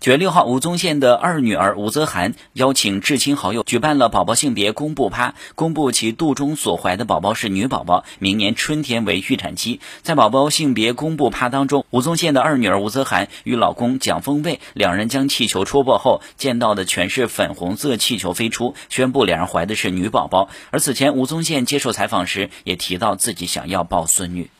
九月六号，吴宗宪的二女儿吴泽涵邀请至亲好友举办了宝宝性别公布趴，公布其肚中所怀的宝宝是女宝宝，明年春天为预产期。在宝宝性别公布趴当中，吴宗宪的二女儿吴泽涵与老公蒋丰卫两人将气球戳破后，见到的全是粉红色气球飞出，宣布两人怀的是女宝宝。而此前，吴宗宪接受采访时也提到自己想要抱孙女。